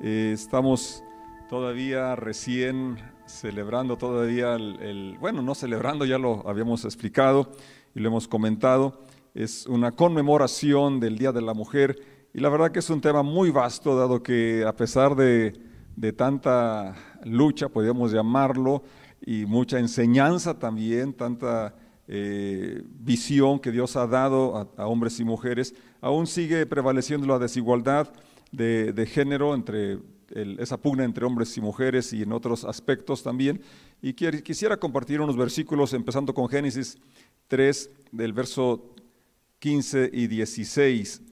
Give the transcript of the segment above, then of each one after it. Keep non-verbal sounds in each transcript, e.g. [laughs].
Eh, estamos todavía recién celebrando todavía el, bueno, no celebrando, ya lo habíamos explicado y lo hemos comentado, es una conmemoración del Día de la Mujer y la verdad que es un tema muy vasto, dado que a pesar de, tanta lucha, podríamos llamarlo, y mucha enseñanza también, tanta eh, visión que Dios ha dado a, hombres y mujeres, aún sigue prevaleciendo la desigualdad de, género entre esa pugna entre hombres y mujeres y en otros aspectos también. Y quisiera compartir unos versículos, empezando con Génesis 3, del verso 15 y 16.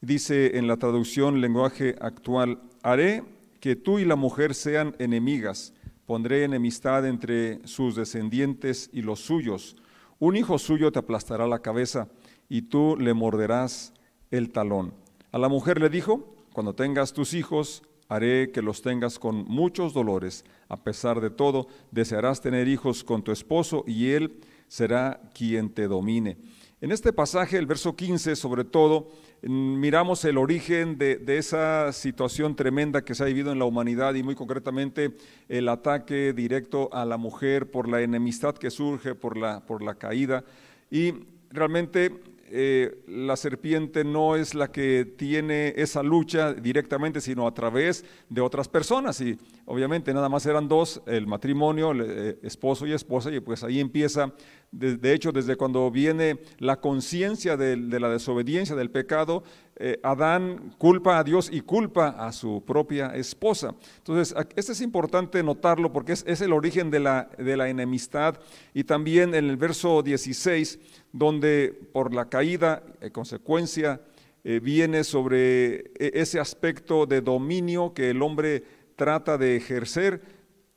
Dice en la traducción lenguaje actual, haré que tú y la mujer sean enemigas, pondré enemistad entre sus descendientes y los suyos. Un hijo suyo te aplastará la cabeza y tú le morderás el talón. A la mujer le dijo, cuando tengas tus hijos, haré que los tengas con muchos dolores. A pesar de todo, desearás tener hijos con tu esposo y él será quien te domine. En este pasaje, el verso 15, sobre todo, miramos el origen de, esa situación tremenda que se ha vivido en la humanidad y muy concretamente el ataque directo a la mujer por la enemistad que surge por la, por la caída. Y realmente eh, la serpiente no es la que tiene esa lucha directamente, sino a través de otras personas. Y obviamente nada más eran dos, el matrimonio, el, eh, esposo y esposa, y pues ahí empieza, de, hecho, desde cuando viene la conciencia de, la desobediencia, del pecado, eh, Adán culpa a Dios y culpa a su propia esposa. Entonces, este es importante notarlo porque es, es el origen de la, de la enemistad. Y también en el verso 16, donde por la caída, en consecuencia, eh, viene sobre e, ese aspecto de dominio que el hombre trata de ejercer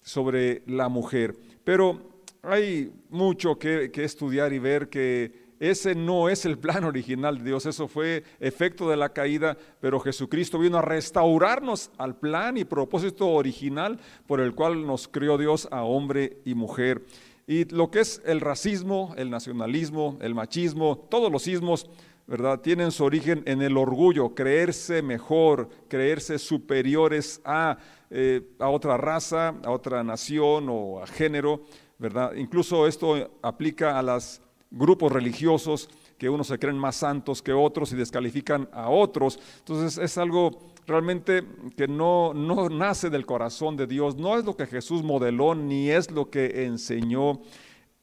sobre la mujer. Pero hay mucho que, estudiar y ver que ese no es el plan [laughs] original de Dios, eso fue efecto de la caída, pero Jesucristo vino a restaurarnos al plan y propósito original por el cual nos crió Dios a hombre y mujer. Y lo que es el racismo, el nacionalismo, el machismo, todos los ismos, ¿verdad? Tienen su origen en el orgullo, creerse mejor, creerse superiores a, eh, a otra raza, a otra nación o a género, Incluso esto aplica a los grupos religiosos que unos se creen más santos que otros y descalifican a otros. Entonces es algo realmente que no, no nace del corazón de Dios, no es lo que Jesús modeló ni es lo que enseñó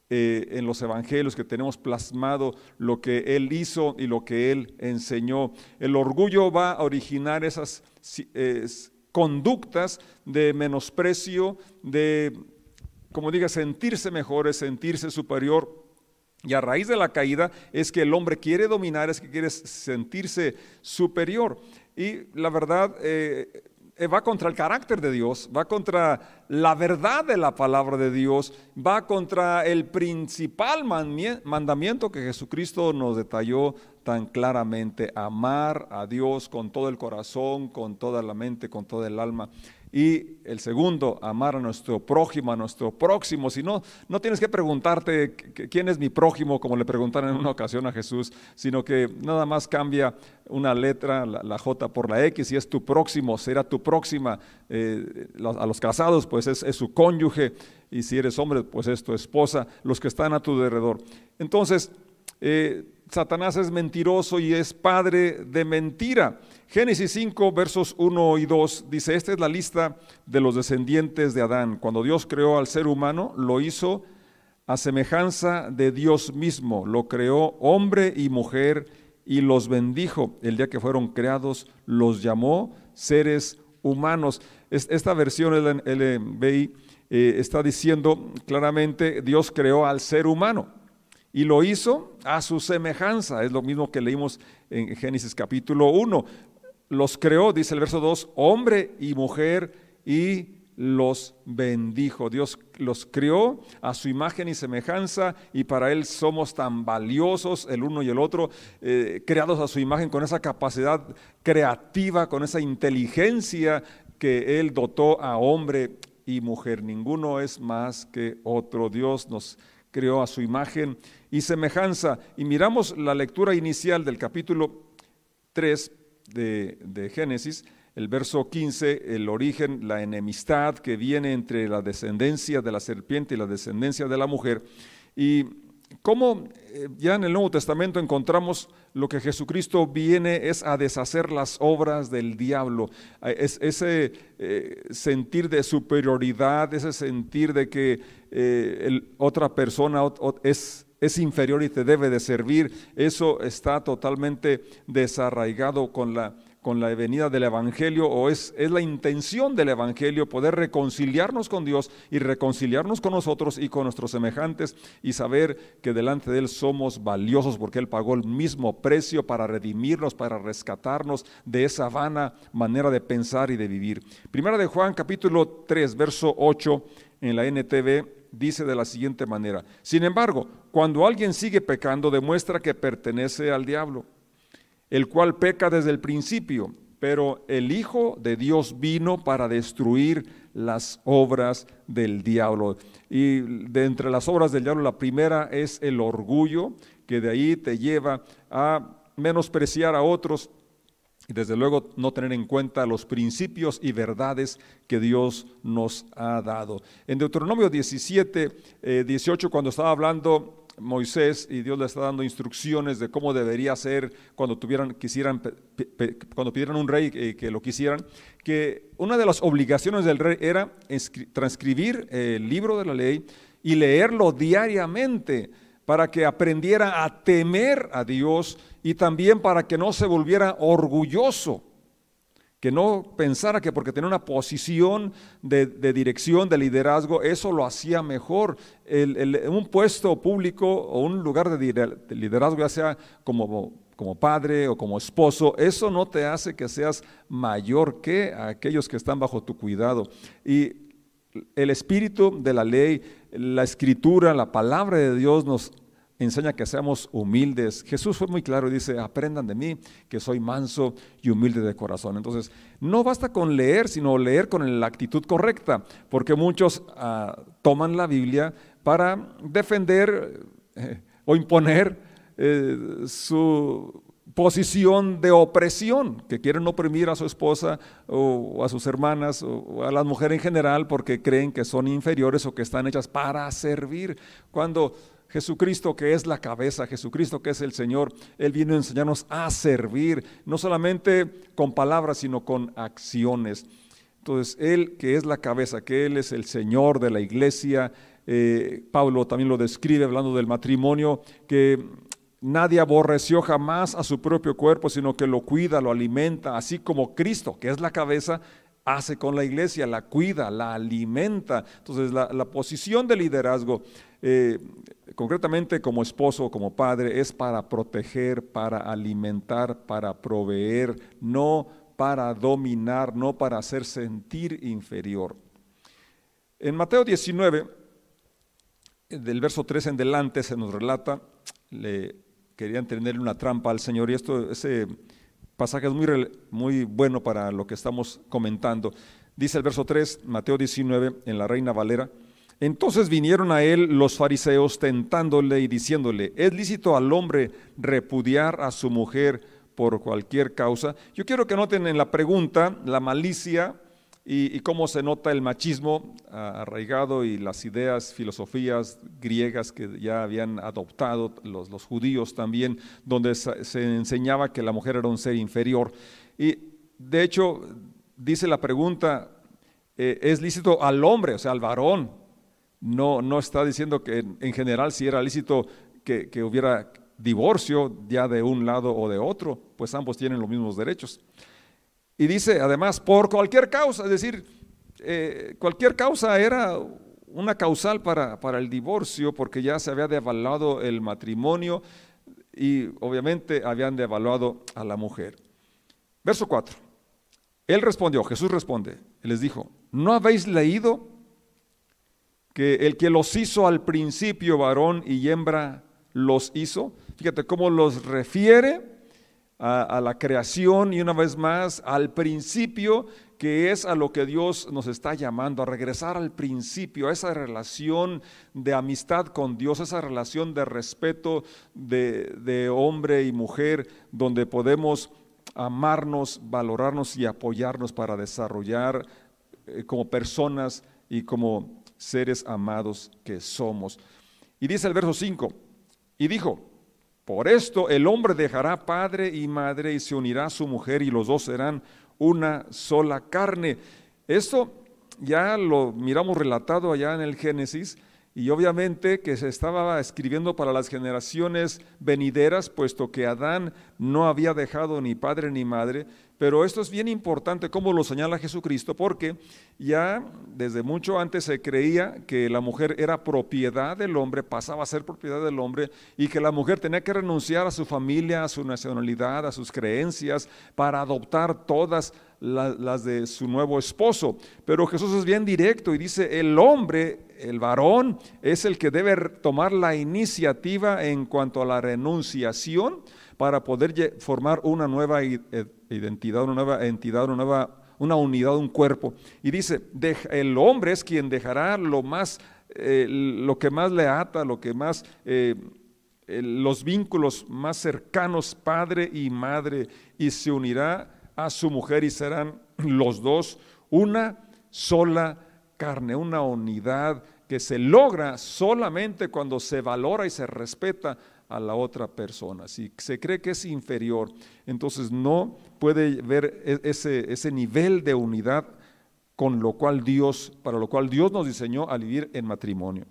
eh, en los evangelios que tenemos plasmado lo que Él hizo y lo que Él enseñó. El orgullo va a originar esas conductas de menosprecio, de, como diga, sentirse mejor, sentirse superior. Y a raíz de la caída es que el hombre quiere dominar, es que quiere sentirse superior. Y la verdad eh, eh, va contra el carácter de Dios, va contra la verdad de la palabra de Dios, va contra el principal mandamiento que Jesucristo nos detalló tan claramente, amar a Dios con todo el corazón, con toda la mente, con toda el alma. Y el segundo, amar a nuestro prójimo, a nuestro próximo. Si no, no tienes que preguntarte quién es mi prójimo, como le preguntaron en una ocasión a Jesús, sino que nada más cambia una letra, la, J por la X, y es tu próximo, será tu próxima. Eh, a los casados, pues es, su cónyuge, y si eres hombre, pues es tu esposa, los que están a tu alrededor. Entonces, eh, Satanás es mentiroso y es padre de mentira. Génesis 5, versos 1 y 2 dice, esta es la lista de los descendientes de Adán. Cuando Dios creó al ser humano, lo hizo a semejanza de Dios mismo. Lo creó hombre y mujer y los bendijo. El día que fueron creados, los llamó seres humanos. Esta versión, eh, está diciendo claramente, Dios creó al ser humano y lo hizo a su semejanza. Es lo mismo que leímos en Génesis capítulo 1 los creó, dice el verso 2, hombre y mujer y los bendijo. Dios los crió a su imagen y semejanza y para Él somos tan valiosos el uno y el otro, eh, creados a su imagen con esa capacidad creativa, con esa inteligencia que Él dotó a hombre y mujer. Ninguno es más que otro. Dios nos creó a su imagen y semejanza. Y miramos la lectura inicial del capítulo 3 de, Génesis, el verso 15, el origen, la enemistad que viene entre la descendencia de la serpiente y la descendencia de la mujer. Y cómo eh, ya en el Nuevo Testamento encontramos lo que Jesucristo viene es a deshacer las obras del diablo, es, ese eh, sentir de superioridad, ese sentir de que eh, otra persona es, es inferior y te debe de servir, eso está totalmente desarraigado con la con la venida del Evangelio o es, es la intención del Evangelio poder reconciliarnos con Dios y reconciliarnos con nosotros y con nuestros semejantes y saber que delante de Él somos valiosos porque Él pagó el mismo precio para redimirnos, para rescatarnos de esa vana manera de pensar y de vivir. Primera de Juan capítulo 3, verso 8 en la NTV dice de la siguiente manera, sin embargo, cuando alguien sigue pecando demuestra que pertenece al diablo el cual peca desde el principio, pero el Hijo de Dios vino para destruir las obras del diablo. Y de entre las obras del diablo, la primera es el orgullo, que de ahí te lleva a menospreciar a otros y desde luego no tener en cuenta los principios y verdades que Dios nos ha dado. En Deuteronomio 17, 18, eh, cuando estaba hablando Moisés y Dios le está dando instrucciones de cómo debería ser cuando tuvieran, quisieran, cuando pidieran un rey que lo quisieran, que una de las obligaciones del rey era transcribir el libro de la ley y leerlo diariamente para que aprendiera a temer a Dios y también para que no se volviera orgulloso que no pensara que porque tenía una posición de, dirección, de liderazgo, eso lo hacía mejor. un puesto público o un lugar de liderazgo, ya sea como, como padre o como esposo, eso no te hace que seas mayor que aquellos que están bajo tu cuidado. Y el espíritu de la ley, la escritura, la palabra de Dios nos enseña que seamos humildes. Jesús fue muy claro y dice, aprendan de mí, que soy manso y humilde de corazón. Entonces, no basta con leer, sino leer con la actitud correcta, porque muchos ah, toman la Biblia para defender eh, o imponer eh, su posición de opresión, que quieren oprimir a su esposa o a sus hermanas o a las mujeres en general porque creen que son inferiores o que están hechas para servir, cuando Jesucristo que es la cabeza, Jesucristo que es el Señor, Él vino a enseñarnos a servir, no solamente con palabras, sino con acciones. Entonces, Él que es la cabeza, que Él es el Señor de la iglesia, eh, Pablo también lo describe hablando del matrimonio, que nadie aborreció jamás a su propio cuerpo, sino que lo cuida, lo alimenta, así como Cristo, que es la cabeza, hace con la iglesia, la cuida, la alimenta. Entonces, la, posición de liderazgo, eh, concretamente como esposo como padre, es para proteger, para alimentar, para proveer, no para dominar, no para hacer sentir inferior. En Mateo 19, del verso 3 en delante, se nos relata, le querían tenerle una trampa al Señor, y esto, ese pasaje es muy, muy bueno para lo que estamos comentando. Dice el verso 3, Mateo 19, en la Reina Valera, entonces vinieron a él los fariseos tentándole y diciéndole, ¿es lícito al hombre repudiar a su mujer por cualquier causa? Yo quiero que noten en la pregunta la malicia y, cómo se nota el machismo arraigado y las ideas, filosofías griegas que ya habían adoptado los, los judíos también, donde se enseñaba que la mujer era un ser inferior. Y de hecho, dice la pregunta, eh, ¿es lícito al hombre, o sea, al varón? No, no está diciendo que en general si era lícito que, hubiera divorcio ya de un lado o de otro, pues ambos tienen los mismos derechos. Y dice, además, por cualquier causa, es decir, eh, cualquier causa era una causal para, el divorcio porque ya se había devaluado el matrimonio y obviamente habían devaluado a la mujer. Verso 4. Él respondió, Jesús responde, les dijo, ¿no habéis leído que el que los hizo al principio varón y hembra los hizo? Fíjate cómo los refiere a, la creación y una vez más al principio, que es a lo que Dios nos está llamando, a regresar al principio, a esa relación de amistad con Dios, esa relación de respeto de, hombre y mujer, donde podemos amarnos, valorarnos y apoyarnos para desarrollar eh, como personas y como seres amados que somos. Y dice el verso 5, y dijo, por esto el hombre dejará padre y madre y se unirá a su mujer y los dos serán una sola carne. Esto ya lo miramos relatado allá en el Génesis y obviamente que se estaba escribiendo para las generaciones venideras, puesto que Adán no había dejado ni padre ni madre, pero esto es bien importante como lo señala Jesucristo, porque ya desde mucho antes se creía que la mujer era propiedad del hombre, pasaba a ser propiedad del hombre, y que la mujer tenía que renunciar a su familia, a su nacionalidad, a sus creencias, para adoptar todas las de su nuevo esposo. Pero Jesús es bien directo y dice, el hombre, el varón, es el que debe tomar la iniciativa en cuanto a la renunciación para poder formar una nueva identidad, una nueva entidad, una nueva una unidad, un cuerpo. Y dice, el hombre es quien dejará lo más, eh, lo que más le ata, lo que más, eh, los vínculos más cercanos, padre y madre, y se unirá a su mujer y serán los dos una sola carne, una unidad que se logra solamente cuando se valora y se respeta a la otra persona. Si se cree que es inferior, entonces no puede ver e-, ese, ese nivel de unidad con lo cual Dios, para lo cual Dios nos diseñó a vivir en matrimonio.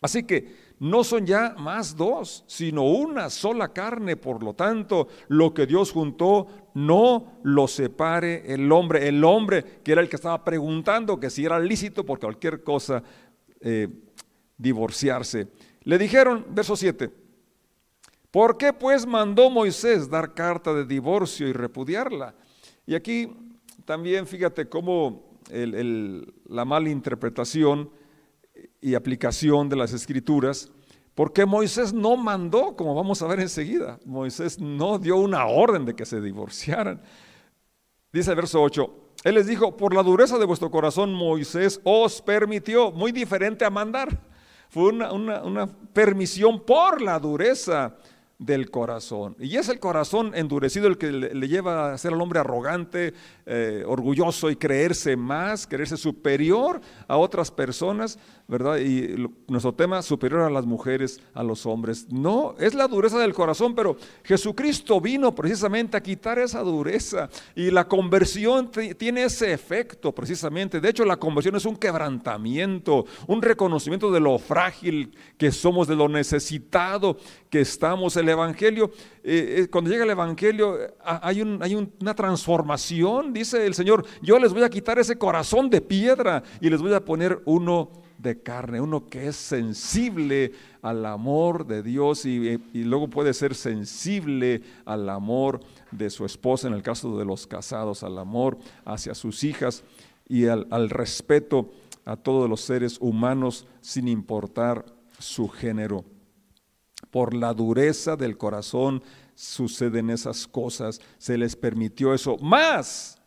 Así que no son ya más dos, sino una sola carne. Por lo tanto, lo que Dios juntó, no lo separe el hombre. El hombre que era el que estaba preguntando que si era lícito por cualquier cosa eh, divorciarse. Le dijeron, verso 7, ¿por qué pues mandó Moisés dar carta de divorcio y repudiarla? Y aquí también fíjate cómo la mala interpretación y aplicación de las escrituras, porque Moisés no mandó, como vamos a ver enseguida, Moisés no dio una orden de que se divorciaran. Dice el verso 8, él les dijo, por la dureza de vuestro corazón Moisés os permitió, muy diferente a mandar, fue una, una permisión por la dureza del corazón. Y es el corazón endurecido el que le, lleva a ser al hombre arrogante, eh, orgulloso y creerse más, creerse superior a otras personas, ¿verdad? Y nuestro tema, superior a las mujeres, a los hombres. No, es la dureza del corazón, pero Jesucristo vino precisamente a quitar esa dureza. Y la conversión tiene ese efecto precisamente. De hecho, la conversión es un quebrantamiento, un reconocimiento de lo frágil que somos, de lo necesitado que estamos. El Evangelio, eh, eh, cuando llega el Evangelio, hay, hay una transformación, dice el Señor, yo les voy a quitar ese corazón de piedra y les voy a poner uno de carne, uno que es sensible al amor de Dios y, luego puede ser sensible al amor de su esposa, en el caso de los casados, al amor hacia sus hijas y al, al respeto a todos los seres humanos sin importar su género. Por la dureza del corazón suceden esas cosas, se les permitió eso. Más,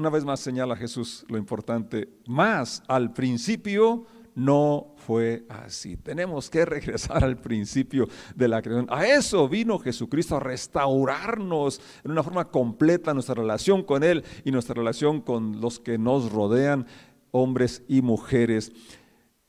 una vez más señala Jesús lo importante, más al principio no fue así. Tenemos que [laughs] regresar al principio de la creación. A eso vino Jesucristo, a restaurarnos en una forma completa nuestra relación con Él y nuestra relación con los que nos rodean, hombres y mujeres.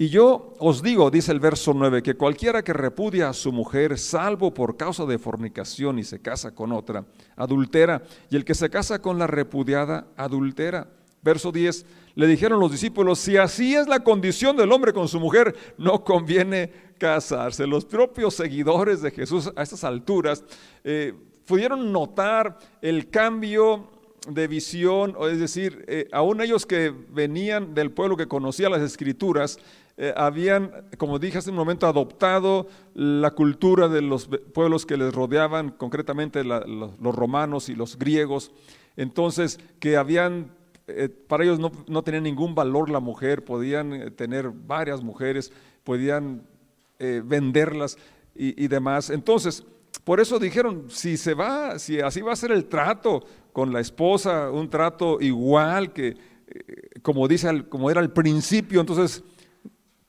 Y yo os digo, dice el verso 9, que cualquiera que repudia a su mujer, salvo por causa de fornicación y se casa con otra, adultera, y el que se casa con la repudiada, adultera. Verso 10, le dijeron los discípulos, si así es la condición del hombre con su mujer, no conviene casarse. Los propios seguidores de Jesús a estas alturas eh, pudieron notar el cambio de visión, es decir, eh, aún ellos que venían del pueblo que conocía las escrituras, eh, habían, como dije hace un momento, adoptado la cultura de los pueblos que les rodeaban, concretamente los, romanos y los griegos. Entonces, que habían, eh, para ellos no, no, tenía ningún valor la mujer, podían eh, tener varias mujeres, podían venderlas y, y demás. Entonces, por eso dijeron, si se va, si así va a ser el trato con la esposa, un trato igual que, como dice, como era al principio, entonces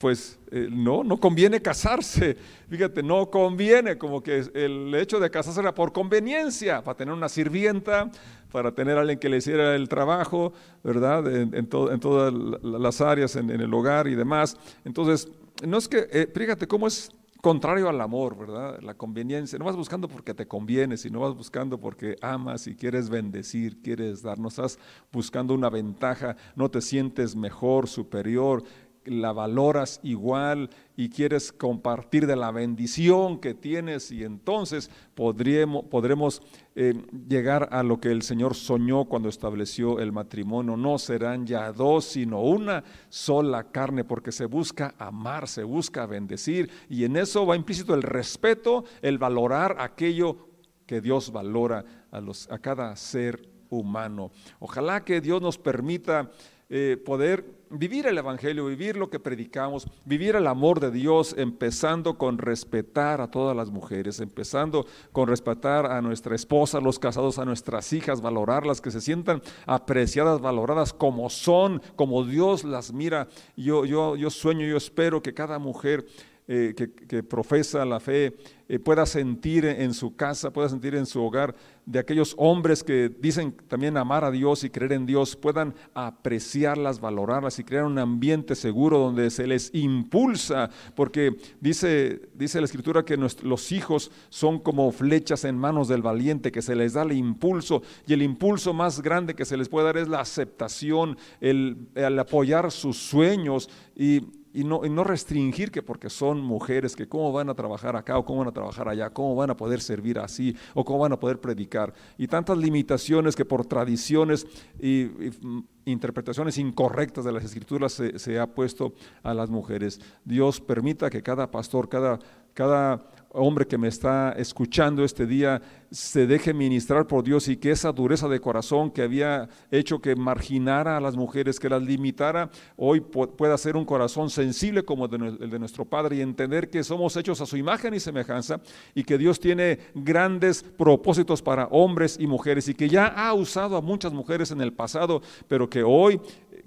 pues eh, no, no conviene casarse. Fíjate, no conviene, como que el hecho de casarse era por conveniencia, para tener una sirvienta, para tener a alguien que le hiciera el trabajo, ¿verdad? En, todas las áreas, en, el hogar y demás. Entonces, no es que, eh, fíjate cómo es contrario al amor, ¿verdad? La conveniencia. No vas buscando porque te conviene, sino vas buscando porque amas y quieres bendecir, quieres dar. No estás buscando una ventaja, no te sientes mejor, superior, la valoras igual y quieres compartir de la bendición que tienes y entonces podremos, podremos eh, llegar a lo que el Señor soñó cuando estableció el matrimonio. No serán ya dos, sino una sola carne, porque se busca amar, se busca bendecir y en eso va implícito el respeto, el valorar aquello que Dios valora a, los, a cada ser humano. Ojalá que Dios nos permita eh, poder vivir el Evangelio, vivir lo que predicamos, vivir el amor de Dios, empezando con respetar a todas las mujeres, empezando con respetar a nuestra esposa, a los casados, a nuestras hijas, valorarlas, que se sientan apreciadas, valoradas como son, como Dios las mira. Yo, yo, yo sueño, yo espero que cada mujer eh, que, profesa la fe eh, pueda sentir en su casa, pueda sentir en su hogar, de aquellos hombres que dicen también amar a Dios y creer en Dios, puedan apreciarlas, valorarlas y crear un ambiente seguro donde se les impulsa, porque dice, dice la Escritura que los hijos son como flechas en manos del valiente, que se les da el impulso, y el impulso más grande que se les puede dar es la aceptación, el, el apoyar sus sueños y y no, no, restringir que porque son mujeres, que cómo van a trabajar acá o cómo van a trabajar allá, cómo van a poder servir así o cómo van a poder predicar. Y tantas limitaciones que por tradiciones y, mm, interpretaciones incorrectas de las escrituras se, se, ha puesto a las mujeres. Dios permita que cada pastor, cada, cada hombre que me está escuchando este día se deje ministrar por Dios y que esa dureza de corazón que había hecho que marginara a las mujeres, que las limitara, hoy pueda ser un corazón sensible como el de nuestro Padre y entender que somos hechos a su imagen y semejanza y que Dios tiene grandes propósitos para hombres y mujeres y que ya ha usado a muchas mujeres en el pasado, pero que hoy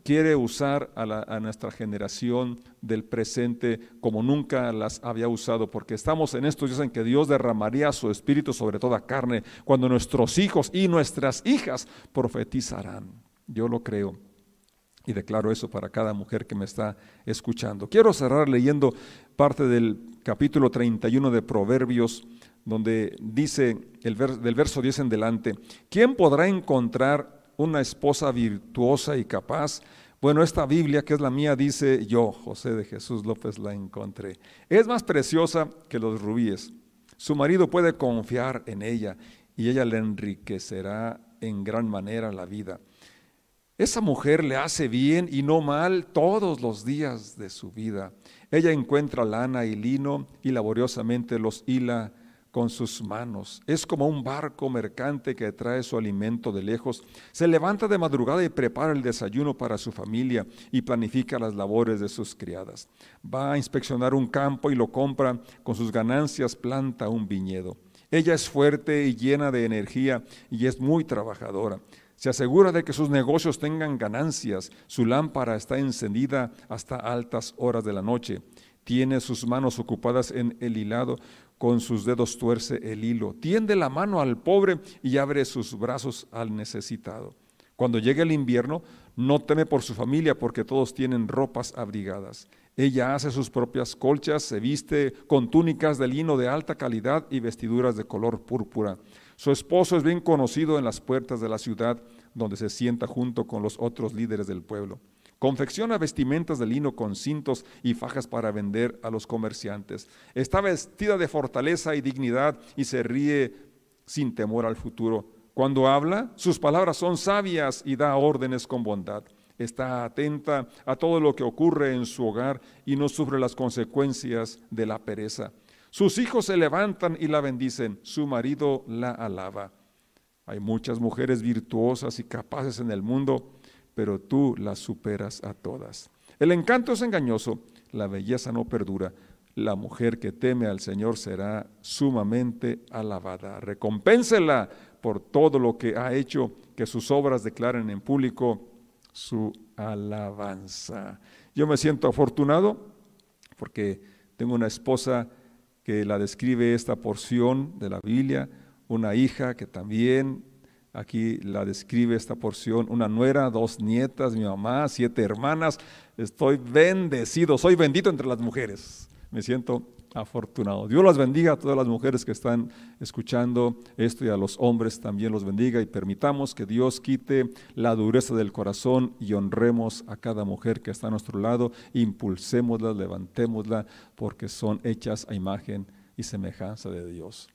quiere usar a, nuestra generación del presente como nunca las había usado, porque estamos en estos días en que Dios derramaría su espíritu sobre toda carne, cuando nuestros hijos y nuestras hijas profetizarán. Yo lo creo. Y declaro eso para cada mujer que me está escuchando. Quiero cerrar leyendo parte del capítulo 31 de Proverbios, donde dice el del verso 10 en delante, ¿quién podrá encontrar una esposa virtuosa y capaz. Bueno, esta Biblia, que es la mía, dice yo, José de Jesús López, la encontré. Es más preciosa que los rubíes. Su marido puede confiar en ella y ella le enriquecerá en gran manera la vida. Esa mujer le hace bien y no mal todos los días de su vida. Ella encuentra lana y lino y laboriosamente los hila con sus manos. Es como un barco mercante que trae su alimento de lejos. Se levanta de madrugada y prepara el desayuno para su familia y planifica las labores de sus criadas. Va a inspeccionar un campo y lo compra. Con sus ganancias planta un viñedo. Ella es fuerte y llena de energía y es muy trabajadora. Se asegura de que sus negocios tengan ganancias. Su lámpara está encendida hasta altas horas de la noche. Tiene sus manos ocupadas en el hilado con sus dedos tuerce el hilo, tiende la mano al pobre y abre sus brazos al necesitado. Cuando llegue el invierno, no teme por su familia porque todos tienen ropas abrigadas. Ella hace sus propias colchas, se viste con túnicas de lino de alta calidad y vestiduras de color púrpura. Su esposo es bien conocido en las puertas de la ciudad, donde se sienta junto con los otros líderes del pueblo. Confecciona vestimentas de lino con cintos y fajas para vender a los comerciantes. Está vestida de fortaleza y dignidad y se ríe sin temor al futuro. Cuando habla, sus palabras son sabias y da órdenes con bondad. Está atenta a todo lo que ocurre en su hogar y no sufre las consecuencias de la pereza. Sus hijos se levantan y la bendicen, su marido la alaba. Hay muchas mujeres virtuosas y capaces en el mundo, pero tú las superas a todas. El encanto es engañoso, la belleza no perdura. La mujer que teme al Señor será sumamente alabada. Recompénsela por todo lo que ha hecho, que sus obras declaren en público su alabanza. Yo me siento afortunado porque tengo una esposa que la describe esta porción de la Biblia, una hija que también aquí la describe esta porción, una nuera, dos nietas, mi mamá, siete hermanas, estoy bendecido, soy bendito entre las mujeres, me siento afortunado. Dios las bendiga a todas las mujeres que están escuchando esto y a los hombres también los bendiga. Y permitamos que Dios quite la dureza del corazón y honremos a cada mujer que está a nuestro lado, impulsémosla, levantémosla porque son hechas a imagen y semejanza de Dios.